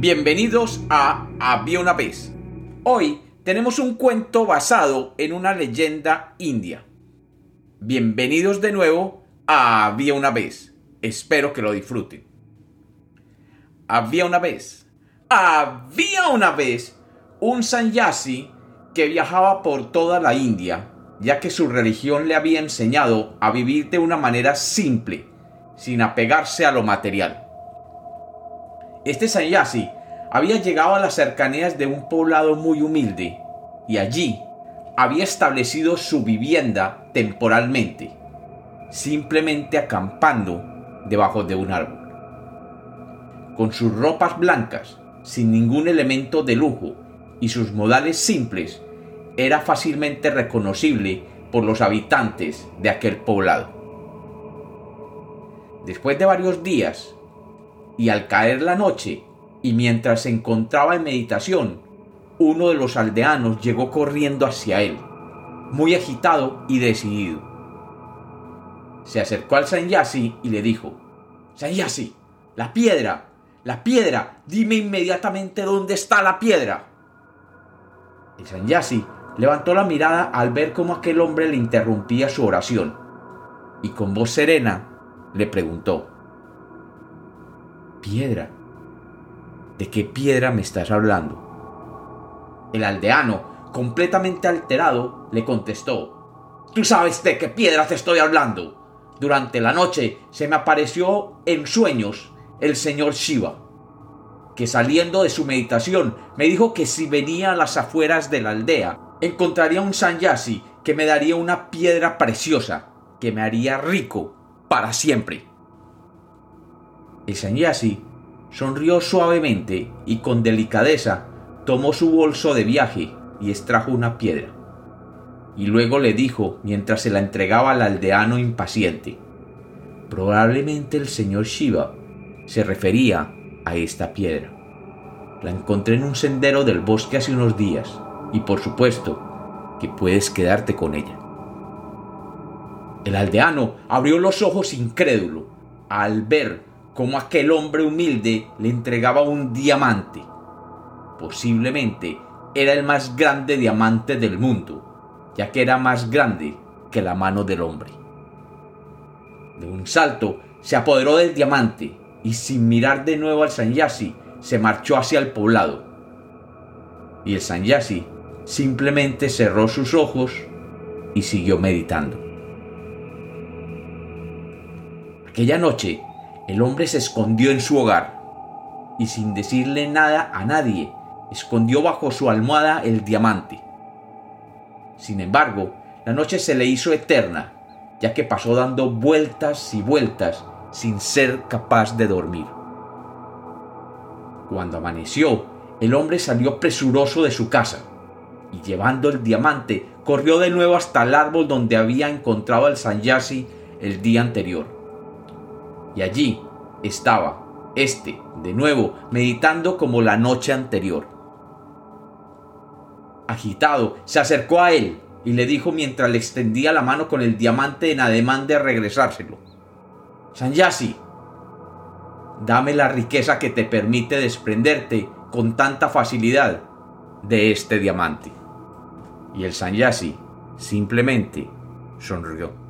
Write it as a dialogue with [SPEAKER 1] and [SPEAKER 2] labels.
[SPEAKER 1] Bienvenidos a Había una vez. Hoy tenemos un cuento basado en una leyenda india. Bienvenidos de nuevo a Había una vez. Espero que lo disfruten. Había una vez. Había una vez un sanyasi que viajaba por toda la India, ya que su religión le había enseñado a vivir de una manera simple, sin apegarse a lo material. Este sanyasi había llegado a las cercanías de un poblado muy humilde y allí había establecido su vivienda temporalmente, simplemente acampando debajo de un árbol. Con sus ropas blancas, sin ningún elemento de lujo y sus modales simples, era fácilmente reconocible por los habitantes de aquel poblado. Después de varios días, y al caer la noche, y mientras se encontraba en meditación, uno de los aldeanos llegó corriendo hacia él, muy agitado y decidido. Se acercó al Sanyasi y le dijo, Sanyasi, la piedra, la piedra, dime inmediatamente dónde está la piedra. El Sanyasi levantó la mirada al ver cómo aquel hombre le interrumpía su oración y con voz serena le preguntó, Piedra, ¿de qué piedra me estás hablando? El aldeano, completamente alterado, le contestó, Tú sabes de qué piedra te estoy hablando. Durante la noche se me apareció en sueños el señor Shiva, que saliendo de su meditación me dijo que si venía a las afueras de la aldea, encontraría un sanyasi que me daría una piedra preciosa, que me haría rico para siempre. El sanyasi sonrió suavemente y con delicadeza tomó su bolso de viaje y extrajo una piedra. Y luego le dijo, mientras se la entregaba al aldeano impaciente, probablemente el señor Shiva se refería a esta piedra. La encontré en un sendero del bosque hace unos días y por supuesto que puedes quedarte con ella. El aldeano abrió los ojos incrédulo al ver cómo aquel hombre humilde le entregaba un diamante. Posiblemente era el más grande diamante del mundo, ya que era más grande que la mano del hombre. De un salto se apoderó del diamante y sin mirar de nuevo al Sanyasi se marchó hacia el poblado. Y el Sanyasi simplemente cerró sus ojos y siguió meditando. Aquella noche el hombre se escondió en su hogar y sin decirle nada a nadie, escondió bajo su almohada el diamante. Sin embargo, la noche se le hizo eterna, ya que pasó dando vueltas y vueltas sin ser capaz de dormir. Cuando amaneció, el hombre salió presuroso de su casa y llevando el diamante corrió de nuevo hasta el árbol donde había encontrado al Sanyasi el día anterior. Y allí estaba, este, de nuevo, meditando como la noche anterior. Agitado, se acercó a él y le dijo mientras le extendía la mano con el diamante en ademán de regresárselo. Sanyasi, dame la riqueza que te permite desprenderte con tanta facilidad de este diamante. Y el Sanyasi simplemente sonrió.